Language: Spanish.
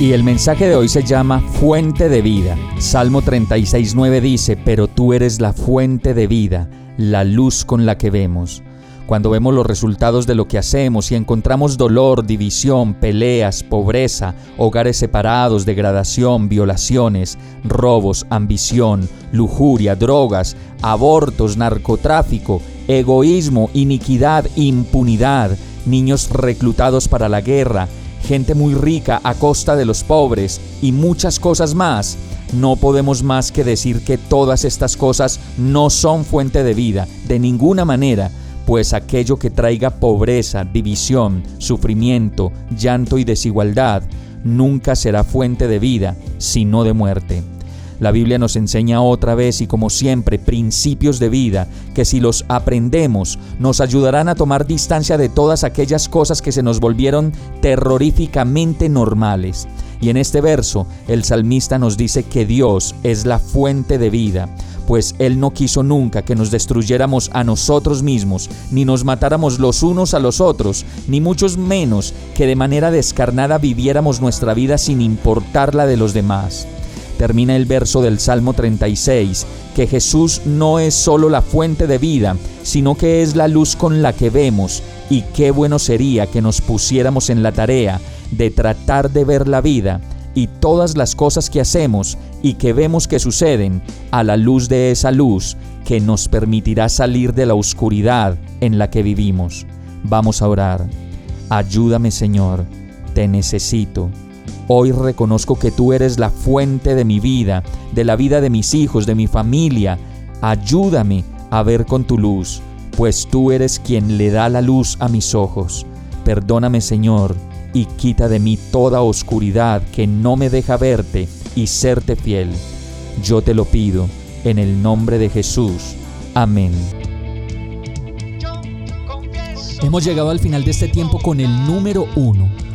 Y el mensaje de hoy se llama Fuente de Vida. Salmo 36.9 dice, pero tú eres la fuente de vida, la luz con la que vemos. Cuando vemos los resultados de lo que hacemos y encontramos dolor, división, peleas, pobreza, hogares separados, degradación, violaciones, robos, ambición, lujuria, drogas, abortos, narcotráfico, egoísmo, iniquidad, impunidad, niños reclutados para la guerra, gente muy rica a costa de los pobres y muchas cosas más, no podemos más que decir que todas estas cosas no son fuente de vida, de ninguna manera, pues aquello que traiga pobreza, división, sufrimiento, llanto y desigualdad, nunca será fuente de vida, sino de muerte. La Biblia nos enseña otra vez y como siempre principios de vida que si los aprendemos nos ayudarán a tomar distancia de todas aquellas cosas que se nos volvieron terroríficamente normales. Y en este verso el salmista nos dice que Dios es la fuente de vida pues Él no quiso nunca que nos destruyéramos a nosotros mismos, ni nos matáramos los unos a los otros, ni muchos menos que de manera descarnada viviéramos nuestra vida sin importar la de los demás. Termina el verso del Salmo 36, que Jesús no es solo la fuente de vida, sino que es la luz con la que vemos, y qué bueno sería que nos pusiéramos en la tarea de tratar de ver la vida y todas las cosas que hacemos y que vemos que suceden a la luz de esa luz que nos permitirá salir de la oscuridad en la que vivimos. Vamos a orar. Ayúdame Señor, te necesito. Hoy reconozco que tú eres la fuente de mi vida, de la vida de mis hijos, de mi familia. Ayúdame a ver con tu luz, pues tú eres quien le da la luz a mis ojos. Perdóname Señor, y quita de mí toda oscuridad que no me deja verte y serte fiel. Yo te lo pido, en el nombre de Jesús. Amén. Hemos llegado al final de este tiempo con el número uno.